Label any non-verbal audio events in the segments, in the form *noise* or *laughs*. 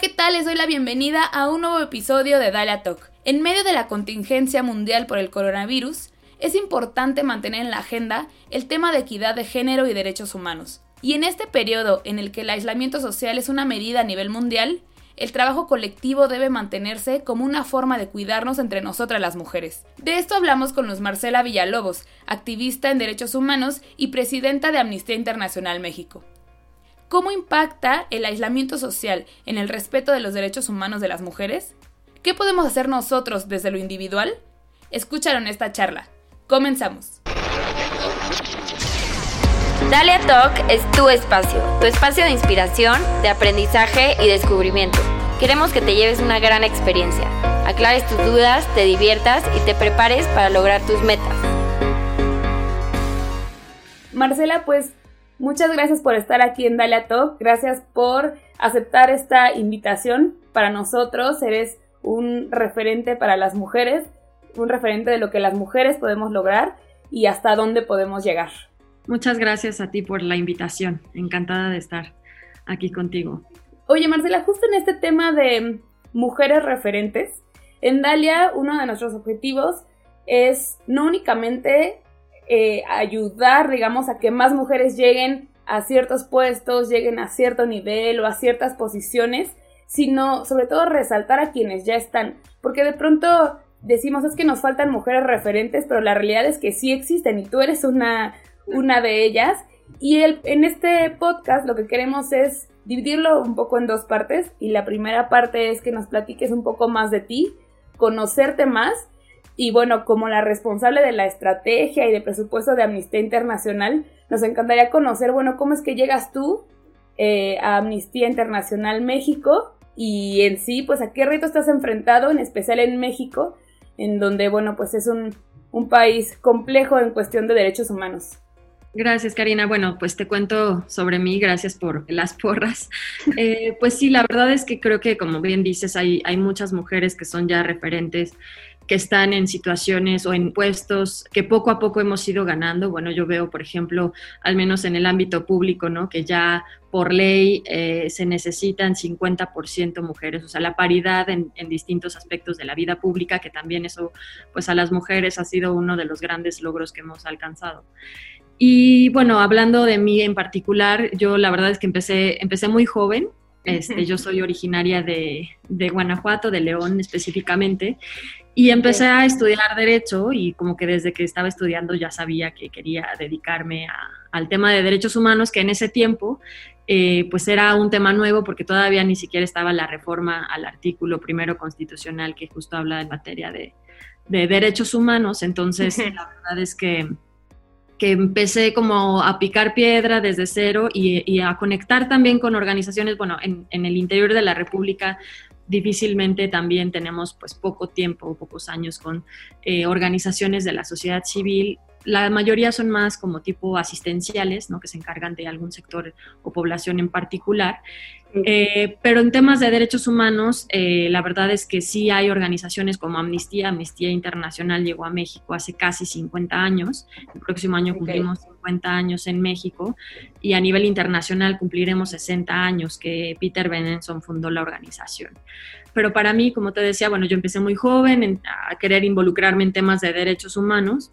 ¿qué tal? Les doy la bienvenida a un nuevo episodio de Dalia Talk. En medio de la contingencia mundial por el coronavirus, es importante mantener en la agenda el tema de equidad de género y derechos humanos. Y en este periodo en el que el aislamiento social es una medida a nivel mundial, el trabajo colectivo debe mantenerse como una forma de cuidarnos entre nosotras las mujeres. De esto hablamos con Luz Marcela Villalobos, activista en derechos humanos y presidenta de Amnistía Internacional México. ¿Cómo impacta el aislamiento social en el respeto de los derechos humanos de las mujeres? ¿Qué podemos hacer nosotros desde lo individual? Escúchalo en esta charla. Comenzamos. Dalia Talk es tu espacio, tu espacio de inspiración, de aprendizaje y descubrimiento. Queremos que te lleves una gran experiencia, aclares tus dudas, te diviertas y te prepares para lograr tus metas. Marcela, pues Muchas gracias por estar aquí en Dalia Talk. Gracias por aceptar esta invitación. Para nosotros eres un referente para las mujeres, un referente de lo que las mujeres podemos lograr y hasta dónde podemos llegar. Muchas gracias a ti por la invitación. Encantada de estar aquí contigo. Oye, Marcela, justo en este tema de mujeres referentes, en Dalia uno de nuestros objetivos es no únicamente eh, ayudar, digamos, a que más mujeres lleguen a ciertos puestos, lleguen a cierto nivel o a ciertas posiciones, sino sobre todo resaltar a quienes ya están, porque de pronto decimos es que nos faltan mujeres referentes, pero la realidad es que sí existen y tú eres una, una de ellas. Y el, en este podcast lo que queremos es dividirlo un poco en dos partes y la primera parte es que nos platiques un poco más de ti, conocerte más y bueno, como la responsable de la estrategia y de presupuesto de Amnistía Internacional, nos encantaría conocer, bueno, cómo es que llegas tú eh, a Amnistía Internacional México y en sí, pues a qué reto estás enfrentado, en especial en México, en donde, bueno, pues es un, un país complejo en cuestión de derechos humanos. Gracias, Karina. Bueno, pues te cuento sobre mí, gracias por las porras. Eh, pues sí, la verdad es que creo que, como bien dices, hay, hay muchas mujeres que son ya referentes que están en situaciones o en puestos que poco a poco hemos ido ganando. Bueno, yo veo, por ejemplo, al menos en el ámbito público, ¿no? Que ya por ley eh, se necesitan 50% mujeres, o sea, la paridad en, en, distintos aspectos de la vida pública, que también eso, pues a las mujeres ha sido uno de los grandes logros que hemos alcanzado. Y bueno, hablando de mí en particular, yo la verdad es que empecé, empecé muy joven, *laughs* este, yo soy originaria de, de, Guanajuato, de León específicamente, y empecé a estudiar derecho y como que desde que estaba estudiando ya sabía que quería dedicarme al tema de derechos humanos, que en ese tiempo eh, pues era un tema nuevo porque todavía ni siquiera estaba la reforma al artículo primero constitucional que justo habla en materia de, de derechos humanos. Entonces, *laughs* la verdad es que que empecé como a picar piedra desde cero y, a conectar también con organizaciones, bueno, en, en, el interior de la República difícilmente también tenemos pues poco tiempo, pocos años con eh, organizaciones de la sociedad civil. La mayoría son más como tipo asistenciales, ¿no? que se encargan de algún sector o población en particular. Eh, pero en temas de derechos humanos, eh, la verdad es que sí hay organizaciones como Amnistía. Amnistía Internacional llegó a México hace casi 50 años. El próximo año cumplimos 50 años en México y a nivel internacional cumpliremos 60 años que Peter Benenson fundó la organización. Pero para mí, como te decía, bueno, yo empecé muy joven a querer involucrarme en temas de derechos humanos.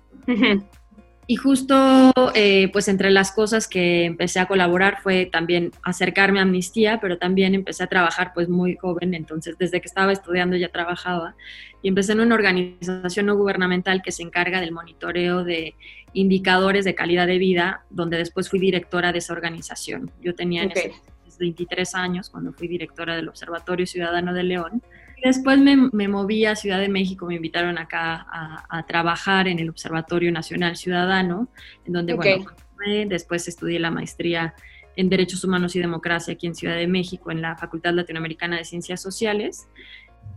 Y justo, eh, pues entre las cosas que empecé a colaborar fue también acercarme a Amnistía, pero también empecé a trabajar pues muy joven, entonces desde que estaba estudiando ya trabajaba y empecé en una organización no gubernamental que se encarga del monitoreo de indicadores de calidad de vida, donde después fui directora de esa organización. Yo tenía en ese 23 años cuando fui directora del Observatorio Ciudadano de León Después me, moví a Ciudad de México, me invitaron acá a, trabajar en el Observatorio Nacional Ciudadano, en donde, bueno, después estudié la maestría en Derechos Humanos y Democracia aquí en Ciudad de México, en la Facultad Latinoamericana de Ciencias Sociales.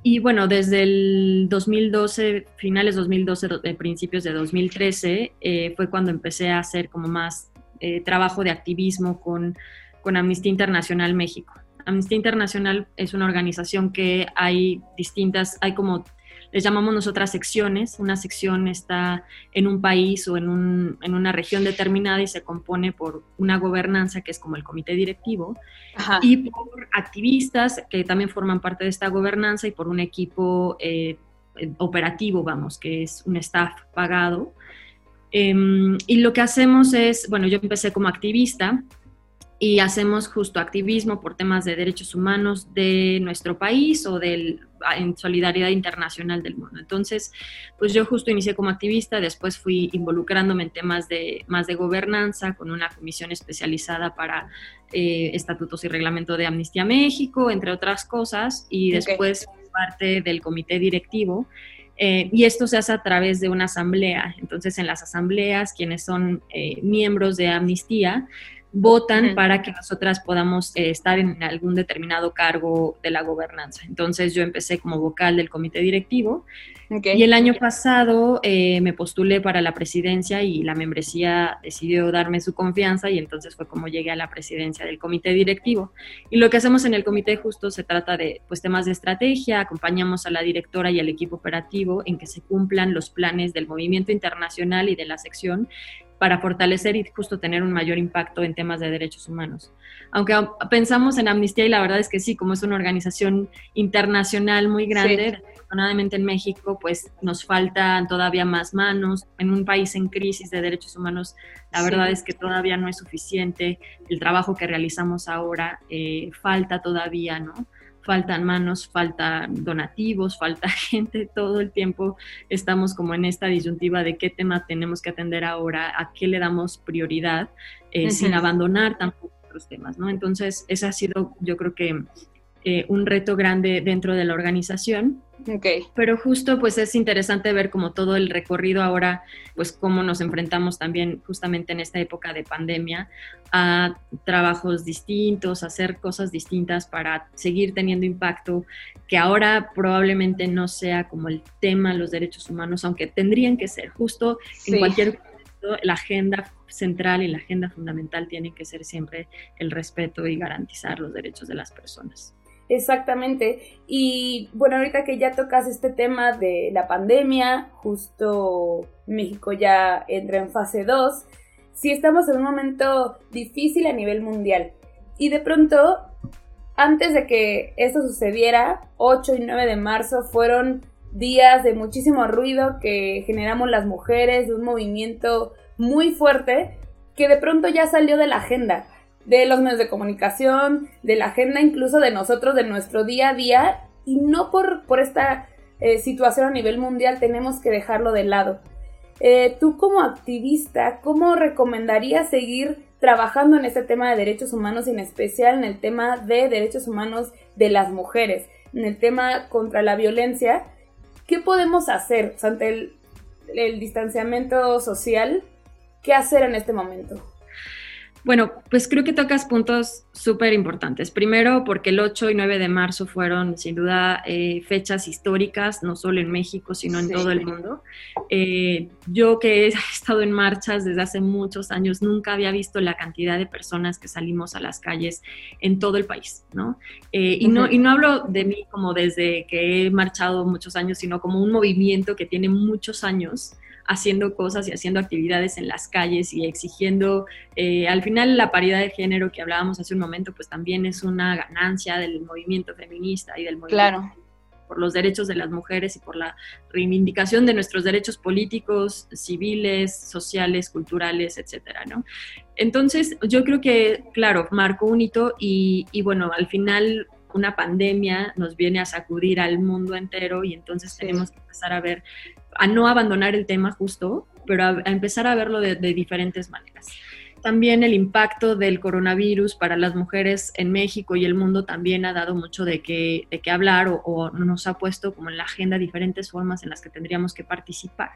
Y bueno, desde el 2012, finales 2012, eh, principios de 2013, eh, fue cuando empecé a hacer como más eh, trabajo de activismo con, con Amnistía Internacional México. Amnistía Internacional es una organización que hay distintas, hay como les llamamos nosotras secciones. Una sección está en un país o en, un, en una región determinada y se compone por una gobernanza que es como el comité directivo y por activistas que también forman parte de esta gobernanza y por un equipo eh, operativo, vamos, que es un staff pagado. Em, y lo que hacemos es, bueno, yo empecé como activista y hacemos justo activismo por temas de derechos humanos de nuestro país o del, en solidaridad internacional del mundo. Entonces, pues yo justo inicié como activista, después fui involucrándome en temas de más de gobernanza con una comisión especializada para eh, estatutos y reglamento de Amnistía México, entre otras cosas, y después parte del comité directivo. Eh, y esto se hace a través de una asamblea. Entonces, en las asambleas, quienes son eh, miembros de Amnistía, votan para que nosotras podamos eh, estar en algún determinado cargo de la gobernanza. Entonces yo empecé como vocal del comité directivo y el año pasado eh, me postulé para la presidencia y la membresía decidió darme su confianza y entonces fue como llegué a la presidencia del comité directivo. Y lo que hacemos en el comité justo se trata de pues, temas de estrategia, acompañamos a la directora y al equipo operativo en que se cumplan los planes del movimiento internacional y de la sección para fortalecer y justo tener un mayor impacto en temas de derechos humanos. Aunque pensamos en Amnistía y la verdad es que sí, como es una organización internacional muy grande, afortunadamente en México pues nos faltan todavía más manos. En un país en crisis de derechos humanos, la verdad es que todavía no es suficiente. El trabajo que realizamos ahora eh, falta todavía, ¿no? Faltan manos, faltan donativos, falta *laughs* gente, todo el tiempo estamos como en esta disyuntiva de qué tema tenemos que atender ahora, a qué le damos prioridad, eh, sin abandonar tampoco otros temas, ¿no? Entonces, ese ha sido, yo creo que eh, un reto grande dentro de la organización. Okay. Pero justo pues es interesante ver como todo el recorrido ahora, pues cómo nos enfrentamos también justamente en esta época de pandemia a trabajos distintos, a hacer cosas distintas para seguir teniendo impacto, que ahora probablemente no sea como el tema los derechos humanos, aunque tendrían que ser justo en cualquier la agenda central y la agenda fundamental tiene que ser siempre el respeto y garantizar los derechos de las personas. Exactamente. Y bueno, ahorita que ya tocas este tema de la pandemia, justo México ya entra en fase 2, sí estamos en un momento difícil a nivel mundial. Y de pronto, antes de que esto sucediera, 8 y 9 de marzo fueron días de muchísimo ruido que generamos las mujeres, de un movimiento muy fuerte que de pronto ya salió de la agenda de los medios de comunicación, de la agenda incluso de nosotros, de nuestro día a día, y no por, por esta eh, situación a nivel mundial tenemos que dejarlo de lado. Eh, tú como activista, ¿cómo recomendarías seguir trabajando en este tema de derechos humanos en especial en el tema de derechos humanos de las mujeres, en el tema contra la violencia? ¿Qué podemos hacer ante el distanciamiento social? ¿Qué hacer en este momento? Bueno, pues creo que tocas puntos súper importantes. Primero, porque el 8 y 9 de marzo fueron sin duda eh, fechas históricas, no solo en México, sino en todo el mundo. Eh, yo que he *laughs* estado en marchas desde hace muchos años, nunca había visto la cantidad de personas que salimos a las calles en todo el país, ¿no? Eh, y, no y no hablo de mí como desde que he marchado muchos años, sino como un movimiento que tiene muchos años haciendo cosas y haciendo actividades en las calles y exigiendo, eh, al final la paridad de género que hablábamos hace un momento, pues también es una ganancia del movimiento feminista y del movimiento por los derechos de las mujeres y por la reivindicación de nuestros derechos políticos, civiles, sociales, culturales, etcétera, ¿no? Entonces, yo creo que, claro, marcó un hito y, y bueno, al final una pandemia nos viene a sacudir al mundo entero y entonces tenemos que empezar a ver a no abandonar el tema justo, pero a, empezar a verlo de, diferentes maneras. También el impacto del coronavirus para las mujeres en México y el mundo también ha dado mucho de qué, de qué hablar o, nos ha puesto como en la agenda diferentes formas en las que tendríamos que participar.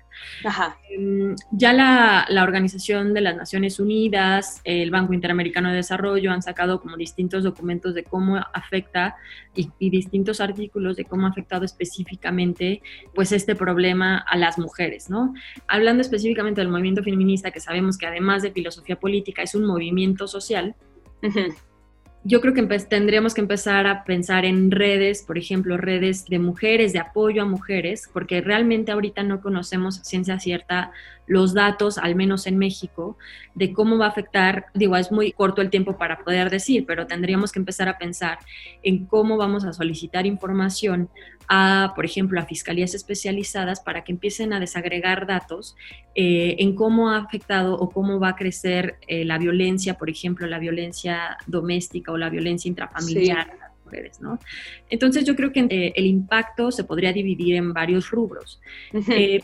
Em, ya la, la, Organización de las Naciones Unidas, el Banco Interamericano de Desarrollo han sacado como distintos documentos de cómo afecta y, y distintos artículos de cómo ha afectado específicamente pues este problema a las mujeres, ¿no? Hablando específicamente del movimiento feminista, que sabemos que además de filosofía política, es un movimiento social, yo creo que tendríamos que empezar a pensar en redes, por ejemplo, redes de mujeres, de apoyo a mujeres, porque realmente ahorita no conocemos ciencia cierta los datos, al menos en México, de cómo va a afectar, digo, es muy corto el tiempo para poder decir, pero tendríamos que empezar a pensar en cómo vamos a solicitar información a, por ejemplo, a fiscalías especializadas para que empiecen a desagregar datos eh, en cómo ha afectado o cómo va a crecer eh, la violencia, por ejemplo, la violencia doméstica o la violencia intrafamiliar. ¿no? Entonces yo creo que eh, el impacto se podría dividir en varios rubros.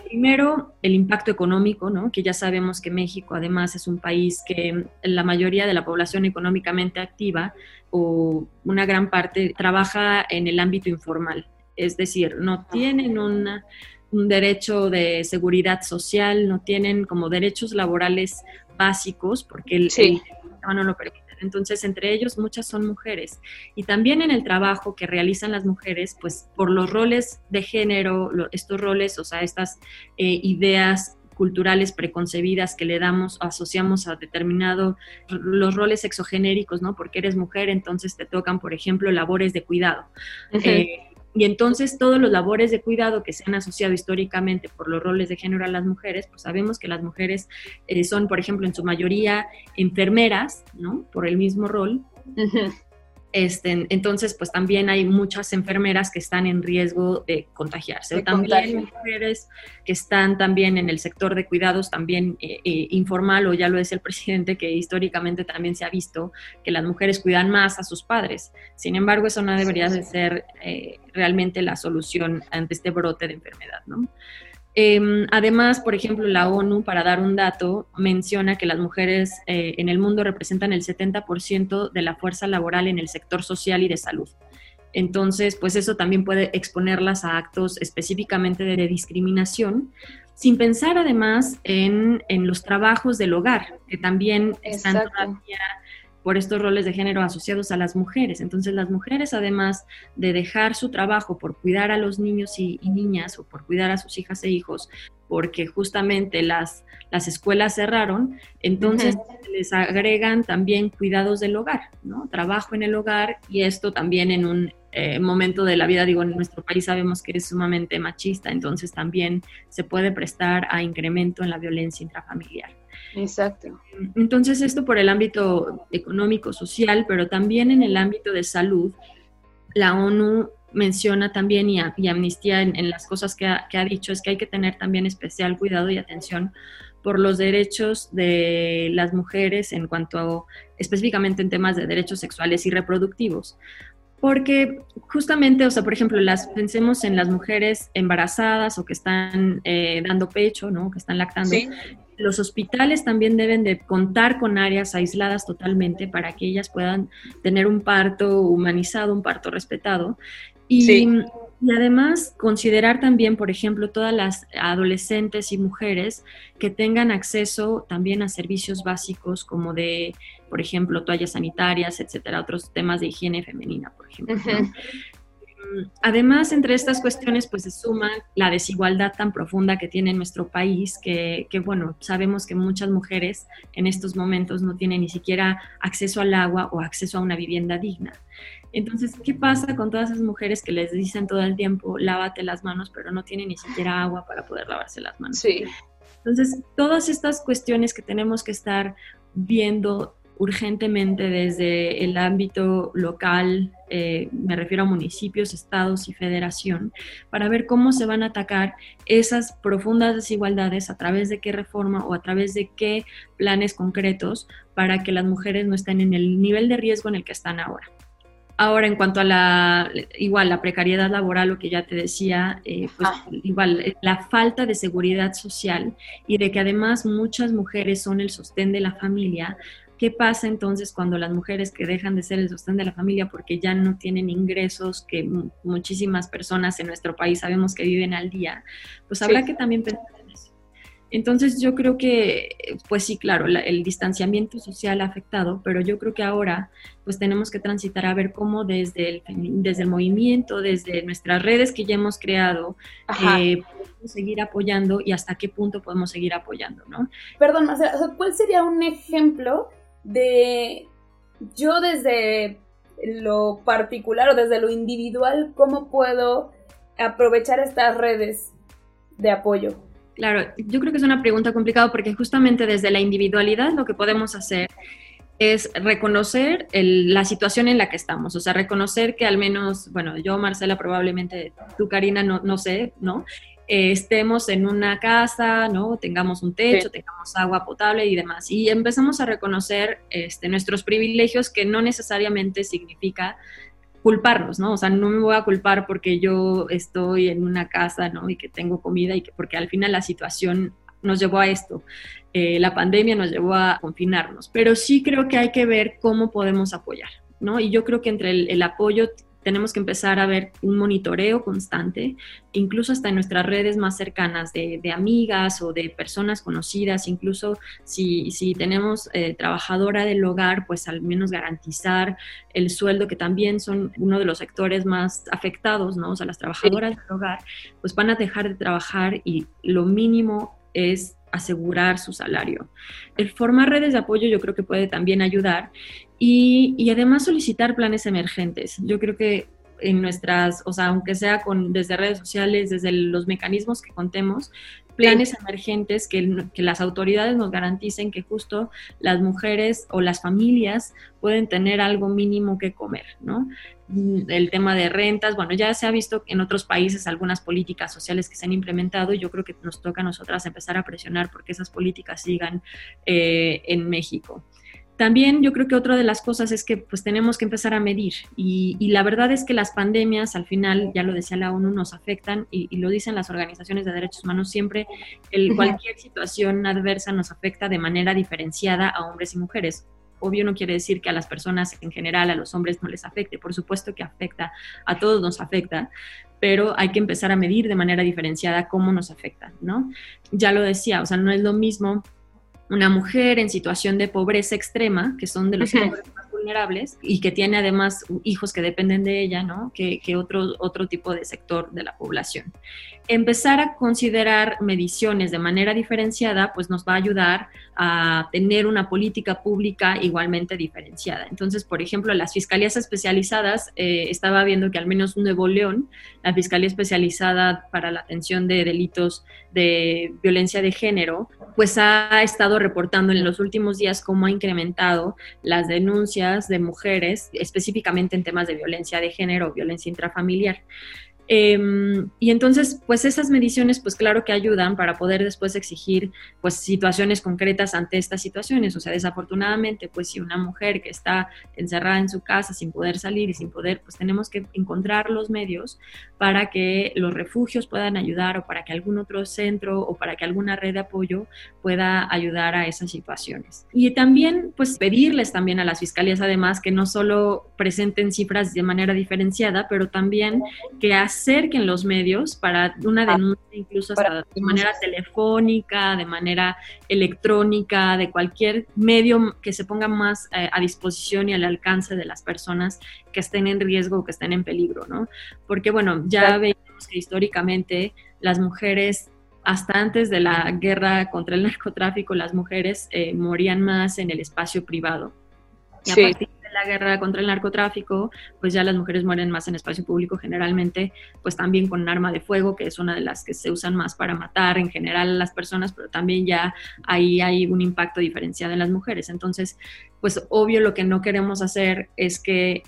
primero, el impacto económico, ¿no? Que ya sabemos que México además es un país que la mayoría de la población económicamente activa o una gran parte trabaja en el ámbito informal es decir, no tienen un derecho de seguridad social, no tienen como derechos laborales básicos porque el, no lo permite. Entonces, entre ellos muchas son mujeres. Y también en el trabajo que realizan las mujeres, pues por los roles de género, estos roles, o sea, estas eh, ideas culturales preconcebidas que le damos, asociamos a determinado, los roles exogenéricos, ¿no? Porque eres mujer, entonces te tocan, por ejemplo, labores de cuidado. Y entonces todos los labores de cuidado que se han asociado históricamente por los roles de género a las mujeres, pues sabemos que las mujeres eh, son, por ejemplo, en su mayoría enfermeras, ¿no? Por el mismo rol. Este, entonces, pues también hay muchas enfermeras que están en riesgo de contagiarse. o también mujeres que están también en el sector de cuidados, también eh, eh, informal, o ya lo decía el *laughs* presidente, que históricamente también se ha visto que las mujeres cuidan más a sus padres. Sin embargo, eso no debería de ser eh, realmente la solución ante este brote de enfermedad, ¿no? Em, además, por ejemplo, la ONU, para dar un dato, menciona que las mujeres eh, en el mundo representan el 70% de la fuerza laboral en el sector social y de salud. Entonces, pues eso también puede exponerlas a actos específicamente de discriminación, sin pensar además en, los trabajos del hogar, que también están todavía por estos roles de género asociados a las mujeres. Entonces las mujeres, además de dejar su trabajo por cuidar a los niños y, niñas o por cuidar a sus hijas e hijos, porque justamente las, las escuelas cerraron, entonces les agregan también cuidados del hogar, ¿no? Trabajo en el hogar y esto también en un eh, momento de la vida, digo, en nuestro país sabemos que es sumamente machista, entonces también se puede prestar a incremento en la violencia intrafamiliar. Exacto. Entonces, esto por el ámbito económico, social, pero también en el ámbito de salud, la ONU menciona también y, Amnistía en, las cosas que ha, dicho es que hay que tener también especial cuidado y atención por los derechos de las mujeres en cuanto específicamente en temas de derechos sexuales y reproductivos. Porque justamente, o sea, por ejemplo, las, pensemos en las mujeres embarazadas o que están eh, dando pecho, ¿no? Que están lactando. Los hospitales también deben de contar con áreas aisladas totalmente para que ellas puedan tener un parto humanizado, un parto respetado. Y, y además considerar también, por ejemplo, todas las adolescentes y mujeres que tengan acceso también a servicios básicos como de, por ejemplo, toallas sanitarias, etcétera, otros temas de higiene femenina, por ejemplo. Mm, además, entre estas cuestiones, pues se suma la desigualdad tan profunda que tiene nuestro país, que, que, bueno, sabemos que muchas mujeres en estos momentos no tienen ni siquiera acceso al agua o acceso a una vivienda digna. Entonces, ¿qué pasa con todas esas mujeres que les dicen todo el tiempo, lávate las manos, pero no tienen ni siquiera agua para poder lavarse las manos? Sí. Entonces, todas estas cuestiones que tenemos que estar viendo urgentemente desde el ámbito local, eh, me refiero a municipios, estados y federación, para ver cómo se van a atacar esas profundas desigualdades a través de qué reforma o a través de qué planes concretos para que las mujeres no estén en el nivel de riesgo en el que están ahora. Ahora, en cuanto a la, igual, la precariedad laboral, lo que ya te decía, eh, pues ah. igual, eh, la falta de seguridad social y de que además muchas mujeres son el sostén de la familia. ¿Qué pasa entonces cuando las mujeres que dejan de ser el sostén de la familia porque ya no tienen ingresos que muchísimas personas en nuestro país sabemos que viven al día? Pues habrá que también pensar entonces yo creo que, pues sí, claro, el distanciamiento social ha afectado, pero yo creo que ahora pues tenemos que transitar a ver cómo desde el, desde el movimiento, desde nuestras redes que ya hemos creado, eh, podemos seguir apoyando y hasta qué punto podemos seguir apoyando, ¿no? Perdón, ¿cuál sería un ejemplo de yo desde lo particular o desde lo individual, ¿cómo puedo aprovechar estas redes de apoyo? Claro, yo creo que es una pregunta complicada porque justamente desde la individualidad lo que podemos hacer es reconocer la situación en la que estamos, o sea, reconocer que al menos, bueno, yo, Marcela, probablemente tú, Karina, no, no sé, ¿no? Eh, estemos en una casa, ¿no? Tengamos un techo, tengamos agua potable y demás. Y empezamos a reconocer este, nuestros privilegios que no necesariamente significa culparnos, ¿no? O sea, no me voy a culpar porque yo estoy en una casa, ¿no? Y que tengo comida y que porque al final la situación nos llevó a esto. Eh, la pandemia nos llevó a confinarnos, pero sí creo que hay que ver cómo podemos apoyar, ¿no? Y yo creo que entre el, apoyo tenemos que empezar a ver un monitoreo constante, incluso hasta en nuestras redes más cercanas de, amigas o de personas conocidas, incluso si, si tenemos eh, trabajadora del hogar, pues al menos garantizar el sueldo, que también son uno de los sectores más afectados, ¿no? O sea, las trabajadoras del hogar, pues van a dejar de trabajar y lo mínimo es asegurar su salario. El formar redes de apoyo yo creo que puede también ayudar y, además solicitar planes emergentes. Yo creo que en nuestras, o sea, aunque sea con, desde redes sociales, desde los mecanismos que contemos, planes emergentes que, que, las autoridades nos garanticen que justo las mujeres o las familias pueden tener algo mínimo que comer, ¿no? Mm, el tema de rentas, bueno, ya se ha visto en otros países algunas políticas sociales que se han implementado y yo creo que nos toca a nosotras empezar a presionar porque esas políticas sigan eh, en México. También yo creo que otra de las cosas es que pues tenemos que empezar a medir y, la verdad es que las pandemias al final, ya lo decía la ONU, nos afectan y, lo dicen las organizaciones de derechos humanos siempre, el, cualquier situación adversa nos afecta de manera diferenciada a hombres y mujeres obvio no quiere decir que a las personas en general, a los hombres no les afecte, por supuesto que afecta, a todos nos afecta, pero hay que empezar a medir de manera diferenciada cómo nos afecta, ¿no? Ya lo decía, o sea, no es lo mismo una mujer en situación de pobreza extrema, que son de los más vulnerables, y que tiene además hijos que dependen de ella, ¿no? Que, que otro, otro tipo de sector de la población empezar a considerar mediciones de manera diferenciada, pues nos va a ayudar a tener una política pública igualmente diferenciada. Entonces, por ejemplo, las fiscalías especializadas, eh, estaba viendo que al menos Nuevo León, la Fiscalía Especializada para la Atención de Delitos de Violencia de Género, pues ha estado reportando en los últimos días cómo ha incrementado las denuncias de mujeres, específicamente en temas de violencia de género o violencia intrafamiliar. Em, y entonces, pues esas mediciones, pues claro que ayudan para poder después exigir, pues situaciones concretas ante estas situaciones. O sea, desafortunadamente, pues si una mujer que está encerrada en su casa sin poder salir y sin poder, pues tenemos que encontrar los medios para que los refugios puedan ayudar o para que algún otro centro o para que alguna red de apoyo pueda ayudar a esas situaciones. Y también, pues pedirles también a las fiscalías, además, que no solo presenten cifras de manera diferenciada, pero también que acerquen los medios para una ah, denuncia incluso hasta de manera telefónica, de manera electrónica, de cualquier medio que se ponga más eh, a disposición y al alcance de las personas que estén en riesgo o que estén en peligro, ¿no? Porque bueno, ya vemos que históricamente las mujeres hasta antes de la guerra contra el *laughs* narcotráfico, las mujeres eh, morían más en el espacio privado. Y a partir la guerra contra el narcotráfico, pues ya las mujeres mueren más en espacio público generalmente, pues también con un arma de fuego, que es una de las que se usan más para matar en general a las personas, pero también ya ahí hay un impacto diferenciado en las mujeres. Entonces, pues obvio lo que no queremos hacer es que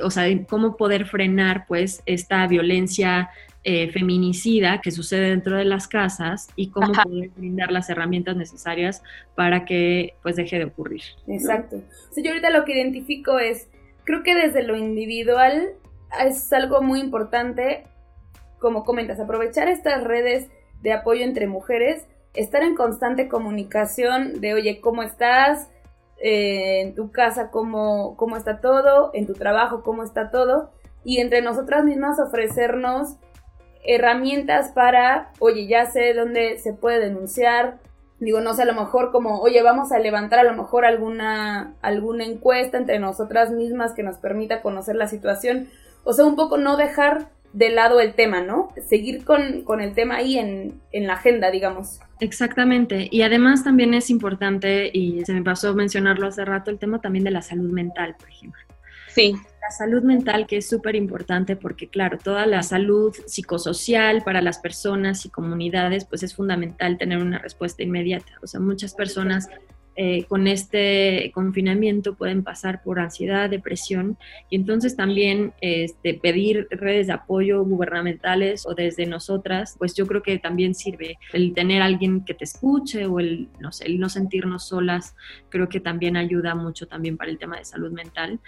o sea, cómo poder frenar pues esta violencia eh, feminicida que sucede dentro de las casas y cómo poder brindar las herramientas necesarias para que pues deje de ocurrir. Exacto. yo ahorita lo que identifico es, creo que desde lo individual es algo muy importante, como comentas, aprovechar estas redes de apoyo entre mujeres, estar en constante comunicación de, oye, ¿cómo estás? Eh, en tu casa, ¿cómo, ¿cómo está todo? En tu trabajo, ¿cómo está todo? Y entre nosotras mismas ofrecernos herramientas para, oye, ya sé dónde se puede denunciar. Digo, no sé, a lo mejor como, oye, vamos a levantar a lo mejor alguna, alguna encuesta entre nosotras mismas que nos permita conocer la situación. O sea, un poco no dejar de lado el tema, ¿no? Seguir con, con el tema ahí en, en, la agenda, digamos. Exactamente. Y además también es importante, y se me pasó mencionarlo hace rato, el tema también de la salud mental, por ejemplo. Sí. La salud mental, que es súper importante porque, claro, toda la salud psicosocial para las personas y comunidades, pues es fundamental tener una respuesta inmediata. O sea, muchas personas eh, con este confinamiento pueden pasar por ansiedad, depresión y entonces también este, pedir redes de apoyo gubernamentales o desde nosotras, pues yo creo que también sirve el tener alguien que te escuche o el no, sé, el no sentirnos solas, creo que también ayuda mucho también para el tema de salud mental.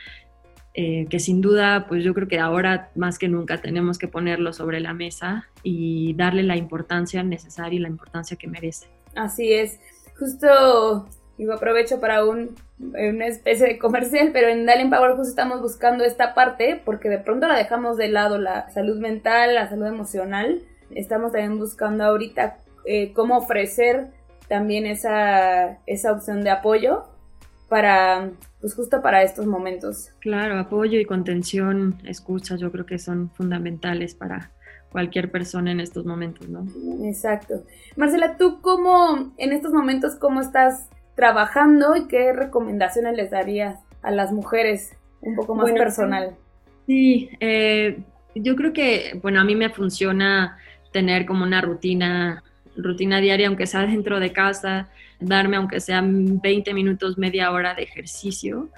Eh, que sin duda, pues yo creo que ahora más que nunca tenemos que ponerlo sobre la mesa y darle la importancia necesaria y la importancia que merece. Así es. Justo Digo, aprovecho para un, una especie de comercial, pero en Dalen Power justo estamos buscando esta parte porque de pronto la dejamos de lado, la salud mental, la salud emocional. Estamos también buscando ahorita eh, cómo ofrecer también esa, esa opción de apoyo para, pues justo para estos momentos. Claro, apoyo y contención, escucha, yo creo que son fundamentales para cualquier persona en estos momentos, ¿no? Exacto. Marcela, ¿tú cómo, en estos momentos, cómo estás trabajando y qué recomendaciones les darías a las mujeres un poco más personal? Sí, eh, yo creo que, bueno, a mí me funciona tener como una rutina, rutina diaria, aunque sea dentro de casa, darme aunque sean 20 minutos, media hora de ejercicio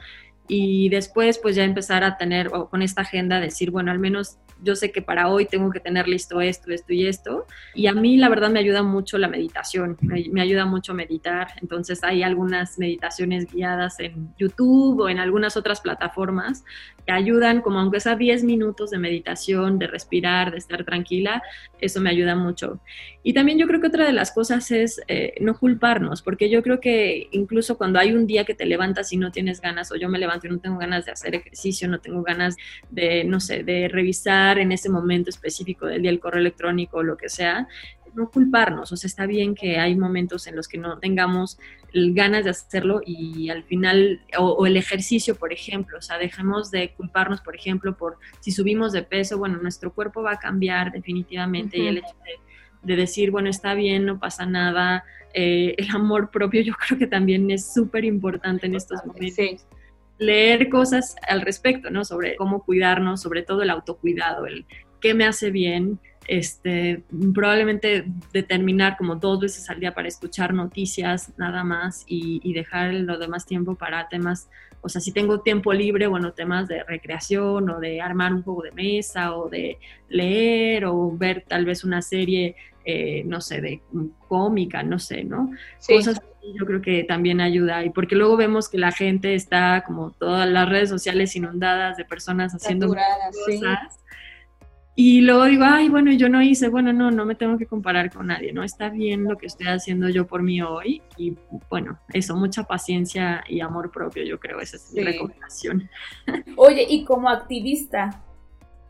y después pues ya empezar a tener con esta agenda decir, bueno, al menos yo sé que para hoy tengo que tener listo esto, esto y esto. Y a mí la verdad me ayuda mucho la meditación, me, ayuda mucho meditar. Entonces hay algunas meditaciones guiadas en YouTube o en algunas otras plataformas que ayudan como aunque sea 10 minutos de meditación, de respirar, de estar tranquila, eso me ayuda mucho. Y también yo creo que otra de las cosas es eh, no culparnos, porque yo creo que incluso cuando hay un día que te levantas y no tienes ganas, o yo me levanto y no tengo ganas de hacer ejercicio, no tengo ganas de, no sé, de revisar en ese momento específico del día el correo electrónico o lo que sea, no culparnos, o sea, está bien que hay momentos en los que no tengamos ganas de hacerlo y al final, o, el ejercicio, por ejemplo, o sea, dejemos de culparnos, por ejemplo, por si subimos de peso, bueno, nuestro cuerpo va a cambiar definitivamente y el hecho de, decir, bueno, está bien, no pasa nada, eh, el amor propio yo creo que también es súper importante en estos momentos. Leer cosas al respecto, ¿no? Sobre cómo cuidarnos, sobre todo el autocuidado, el qué me hace bien, este, probablemente determinar como dos veces al día para escuchar noticias nada más y, dejar lo demás tiempo para temas, o sea, si tengo tiempo libre, bueno, temas de recreación o de armar un juego de mesa o de leer o ver tal vez una serie, eh, no sé, de cómica, no sé, ¿no? Cosas yo creo que también ayuda y porque luego vemos que la gente está como todas las redes sociales inundadas de personas haciendo cosas. Y luego digo, ay, bueno, yo no hice, bueno, no, no me tengo que comparar con nadie, ¿no? Está bien lo que estoy haciendo yo por mí hoy y bueno, eso, mucha paciencia y amor propio, yo creo, esa es mi recomendación. *laughs* Oye, y como activista,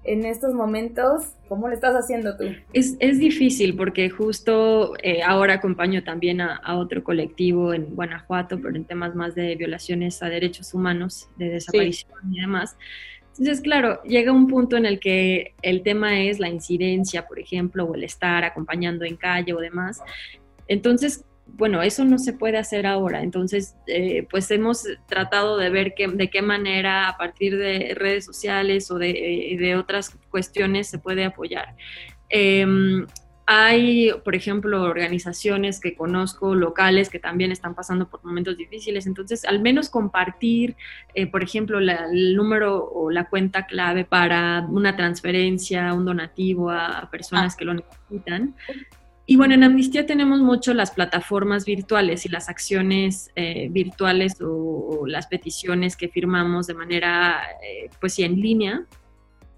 en estos momentos, ¿cómo lo estás haciendo tú? Es, es difícil porque justo eh, ahora acompaño también a, a, otro colectivo en Guanajuato, pero en temas más de violaciones a derechos humanos, de desaparición y demás. Entonces, claro, llega un punto en el que el tema es la incidencia, por ejemplo, o el estar acompañando en calle o demás. Entonces, bueno, eso no se puede hacer ahora. Entonces, eh, pues hemos tratado de ver de qué manera a partir de redes sociales o de, eh, de otras cuestiones se puede apoyar. Em, hay, por ejemplo, organizaciones que conozco locales que también están pasando por momentos difíciles, entonces al menos compartir, eh, por ejemplo, el número o la cuenta clave para una transferencia, un donativo a, personas ah. que lo necesitan. Y bueno, en Amnistía tenemos mucho las plataformas virtuales y las acciones eh, virtuales o, las peticiones que firmamos de manera, eh, pues sí, en línea.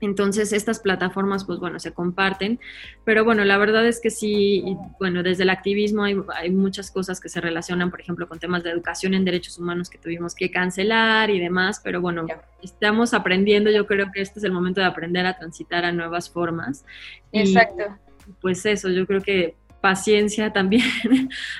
Entonces estas plataformas, pues bueno, se comparten, pero bueno, la verdad es que sí, bueno, desde el activismo hay, muchas cosas que se relacionan, por ejemplo, con temas de educación en derechos humanos que tuvimos que cancelar y demás, pero bueno, estamos aprendiendo, yo creo que este es el momento de aprender a transitar a nuevas formas. Exacto. Pues eso, yo creo que paciencia *laughs* también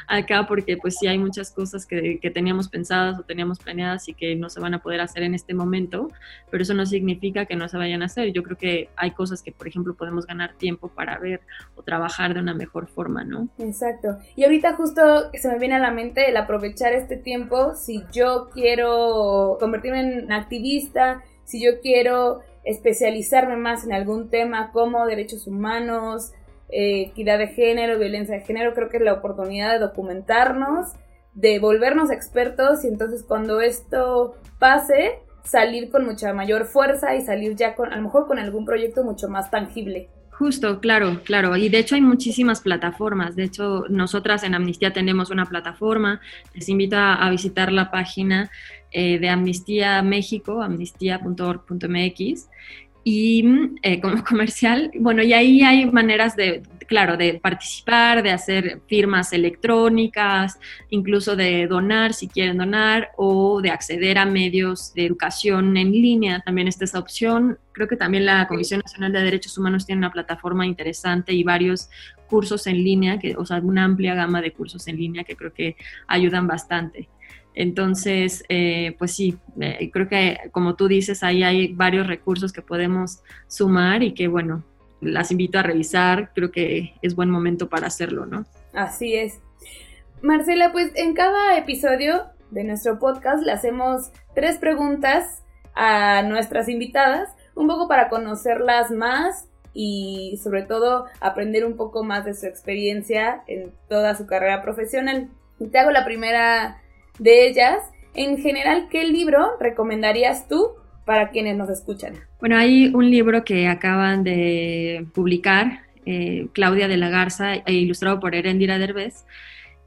acá porque pues sí hay muchas cosas que, teníamos pensadas o teníamos planeadas y que no se van a poder hacer en este momento, pero eso no significa que no se vayan a hacer. Yo creo que hay cosas que, por ejemplo, podemos ganar tiempo para ver o trabajar de una mejor forma, ¿no? Exacto. Y ahorita justo se me viene a la mente el aprovechar este tiempo, si yo quiero convertirme en activista, si yo quiero especializarme más en algún tema como derechos humanos, eh, equidad de género, violencia de género, creo que es la oportunidad de documentarnos, de volvernos expertos y entonces cuando esto pase, salir con mucha mayor fuerza y salir ya con, a lo mejor con algún proyecto mucho más tangible. Justo, claro, claro. Y de hecho hay muchísimas plataformas. De hecho, nosotras en Amnistía tenemos una plataforma. Les invito a, visitar la página eh, de Amnistía México, amnistía.org.mx y eh, como *laughs* comercial, bueno, y ahí hay maneras de, claro, de participar, de hacer firmas electrónicas, incluso de donar si quieren donar o de acceder a medios de educación en línea. También está esa opción. Creo que también la Comisión Nacional de Derechos Humanos tiene una plataforma interesante y varios cursos en línea, que, o sea, una amplia gama de cursos en línea que creo que ayudan bastante. Entonces, eh, pues sí, eh, creo que como tú dices, ahí hay varios recursos que podemos sumar y que, bueno, las invito a revisar. Creo que es buen momento para hacerlo, ¿no? Así es. Marcela, pues en cada episodio de nuestro podcast le hacemos tres preguntas a nuestras invitadas, un poco para conocerlas más y sobre todo aprender un poco más de su experiencia en toda su carrera profesional. te hago la primera de ellas. En general, ¿qué libro recomendarías tú para quienes nos escuchan? Bueno, hay un libro que acaban de publicar, eh, Claudia de la Garza, e ilustrado por Erendira Derbez,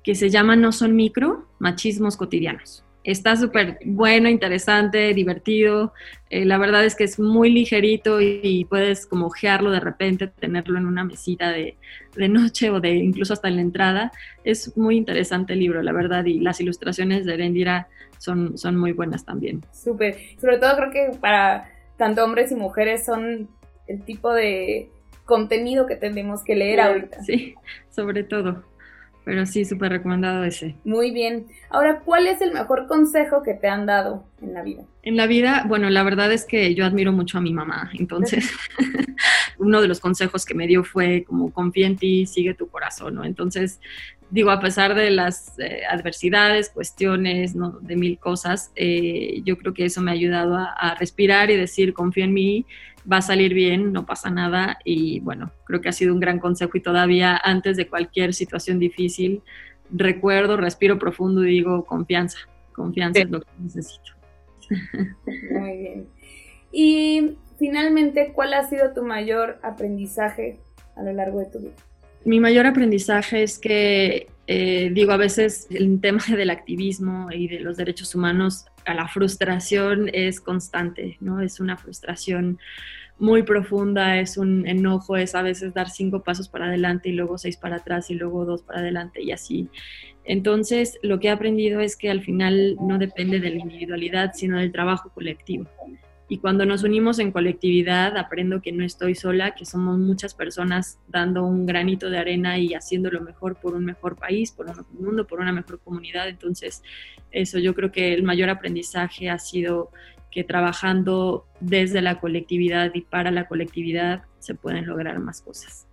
que se llama No son micro, machismos cotidianos. Está súper bueno, interesante, divertido. Eh, la verdad es que es muy ligerito y, puedes como ojearlo de repente, tenerlo en una mesita de, de, noche o de incluso hasta en la entrada. Es muy interesante el libro, la verdad, y las ilustraciones de Erendira son, son muy buenas también. Súper. Sobre todo creo que para tanto hombres y mujeres son el tipo de contenido que tenemos que leer ahorita. Sí, sobre todo. Pero sí, súper recomendado ese. Muy bien. Ahora, ¿cuál es el mejor consejo que te han dado en la vida? En la vida, bueno, la verdad es que yo admiro mucho a mi mamá. Entonces, *laughs* uno de los consejos que me dio fue como confía en ti, sigue tu corazón, ¿no? Entonces, digo, a pesar de las eh, adversidades, cuestiones, ¿no? de mil cosas, eh, yo creo que eso me ha ayudado a, a respirar y decir, confía en mí va a salir bien, no pasa nada y bueno, creo que ha sido un gran consejo y todavía antes de cualquier situación difícil, recuerdo, respiro profundo y digo confianza, confianza es lo que necesito. *laughs* Muy bien. Y finalmente, ¿cuál ha sido tu mayor aprendizaje a lo largo de tu vida? Mi mayor aprendizaje es que, eh, digo, a veces el tema *laughs* del activismo y de los derechos humanos a la frustración es constante, ¿no? Es una frustración muy profunda, es un enojo, es a veces dar cinco pasos para adelante y luego seis para atrás y luego dos para adelante y así. Entonces, lo que he aprendido es que al final no depende de la individualidad, sino del trabajo colectivo. Y cuando nos unimos en colectividad, aprendo que no estoy sola, que somos muchas personas dando un granito de arena y haciendo lo mejor por un mejor país, por un mejor mundo, por una mejor comunidad. Entonces, eso yo creo que el mayor aprendizaje ha sido que trabajando desde la colectividad y para la colectividad se pueden lograr más cosas.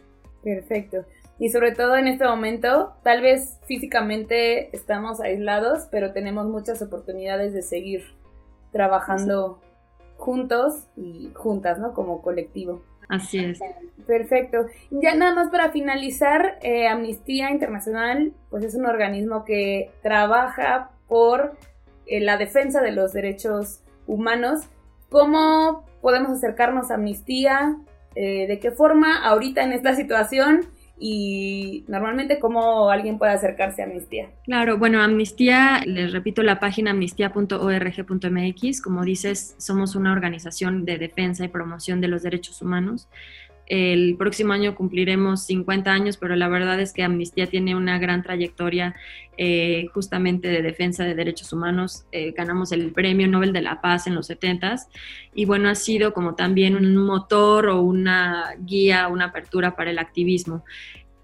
Perfecto. Y sobre todo en este momento, tal vez físicamente estamos aislados, pero tenemos muchas oportunidades de seguir trabajando juntos y juntas, ¿no? Como colectivo. Así es. Perfecto. Ya nada más para finalizar, eh, Amnistía Internacional, pues es un organismo que trabaja por eh, la defensa de los derechos humanos. ¿Cómo podemos acercarnos a Amnistía? Eh, ¿De qué forma ahorita en esta situación? Y normalmente cómo alguien puede acercarse a Amnistía. Claro, bueno, Amnistía, les repito la página amnistía.org.mx, como dices, somos una organización de defensa y promoción de los derechos humanos. El próximo año cumpliremos 50 años, pero la verdad es que Amnistía tiene una gran trayectoria eh, justamente de defensa de derechos humanos. Eh, ganamos el Premio Nobel de la Paz en los 70s y bueno, ha sido como también un motor o una guía, una apertura para el activismo.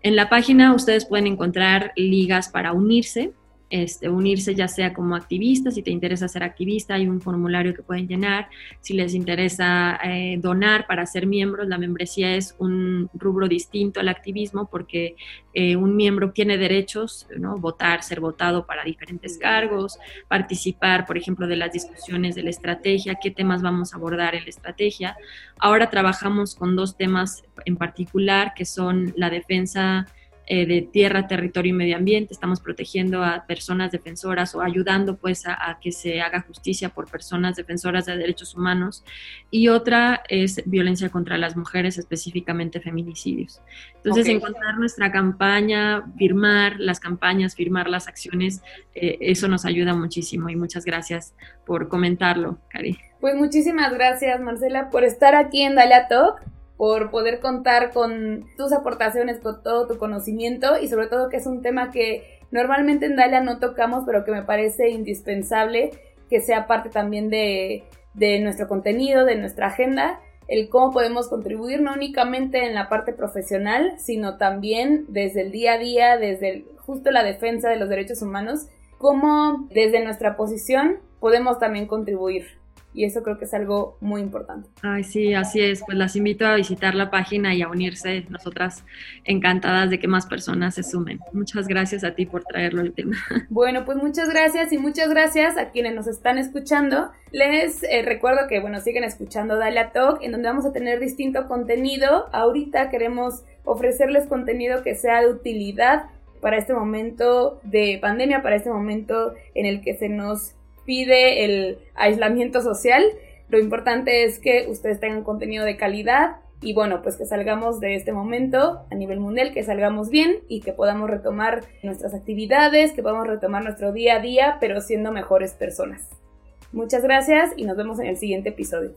En la página ustedes pueden encontrar ligas para unirse este, unirse ya sea como activista, si te interesa ser activista, hay un formulario que pueden llenar, si les interesa eh, donar para ser miembros, la membresía es un rubro distinto al activismo porque eh, un miembro tiene derechos, ¿no? votar, ser votado para diferentes cargos, participar, por ejemplo, de las discusiones de la estrategia, qué temas vamos a abordar en la estrategia. Ahora trabajamos con dos temas en particular, que son la defensa eh, de tierra, territorio y medio ambiente, estamos protegiendo a personas defensoras o ayudando pues a, que se haga justicia por personas defensoras de derechos humanos. Y otra es violencia contra las mujeres, específicamente feminicidios. Entonces, encontrar nuestra campaña, firmar las campañas, firmar las acciones, eh, eso nos ayuda muchísimo. Y muchas gracias por comentarlo, Cari. Pues muchísimas gracias, Marcela, por estar aquí en Dalia Talk por poder contar con tus aportaciones, con todo tu conocimiento y sobre todo que es un tema que normalmente en Dalia no tocamos, pero que me parece indispensable que sea parte también de, de nuestro contenido, de nuestra agenda, el cómo podemos contribuir no únicamente en la parte profesional, sino también desde el día a día, desde justo la defensa de los derechos humanos, cómo desde nuestra posición podemos también contribuir y eso creo que es algo muy importante. Ay, sí, así es. Pues las invito a visitar la página y a unirse. Nosotras encantadas de que más personas se sumen. Muchas gracias a ti por traerlo el tema. *laughs* Bueno, pues muchas gracias y muchas gracias a quienes nos están escuchando. Les eh, recuerdo que, bueno, siguen escuchando Dalia Talk, en donde vamos a tener distinto contenido. Ahorita queremos ofrecerles contenido que sea de utilidad para este momento de pandemia, para este momento en el que se nos pide el aislamiento social. Lo importante es que ustedes tengan contenido de calidad y bueno, pues que salgamos de este momento a nivel mundial, que salgamos bien y que podamos retomar nuestras actividades, que podamos retomar nuestro día a día, pero siendo mejores personas. Muchas gracias y nos vemos en el siguiente episodio.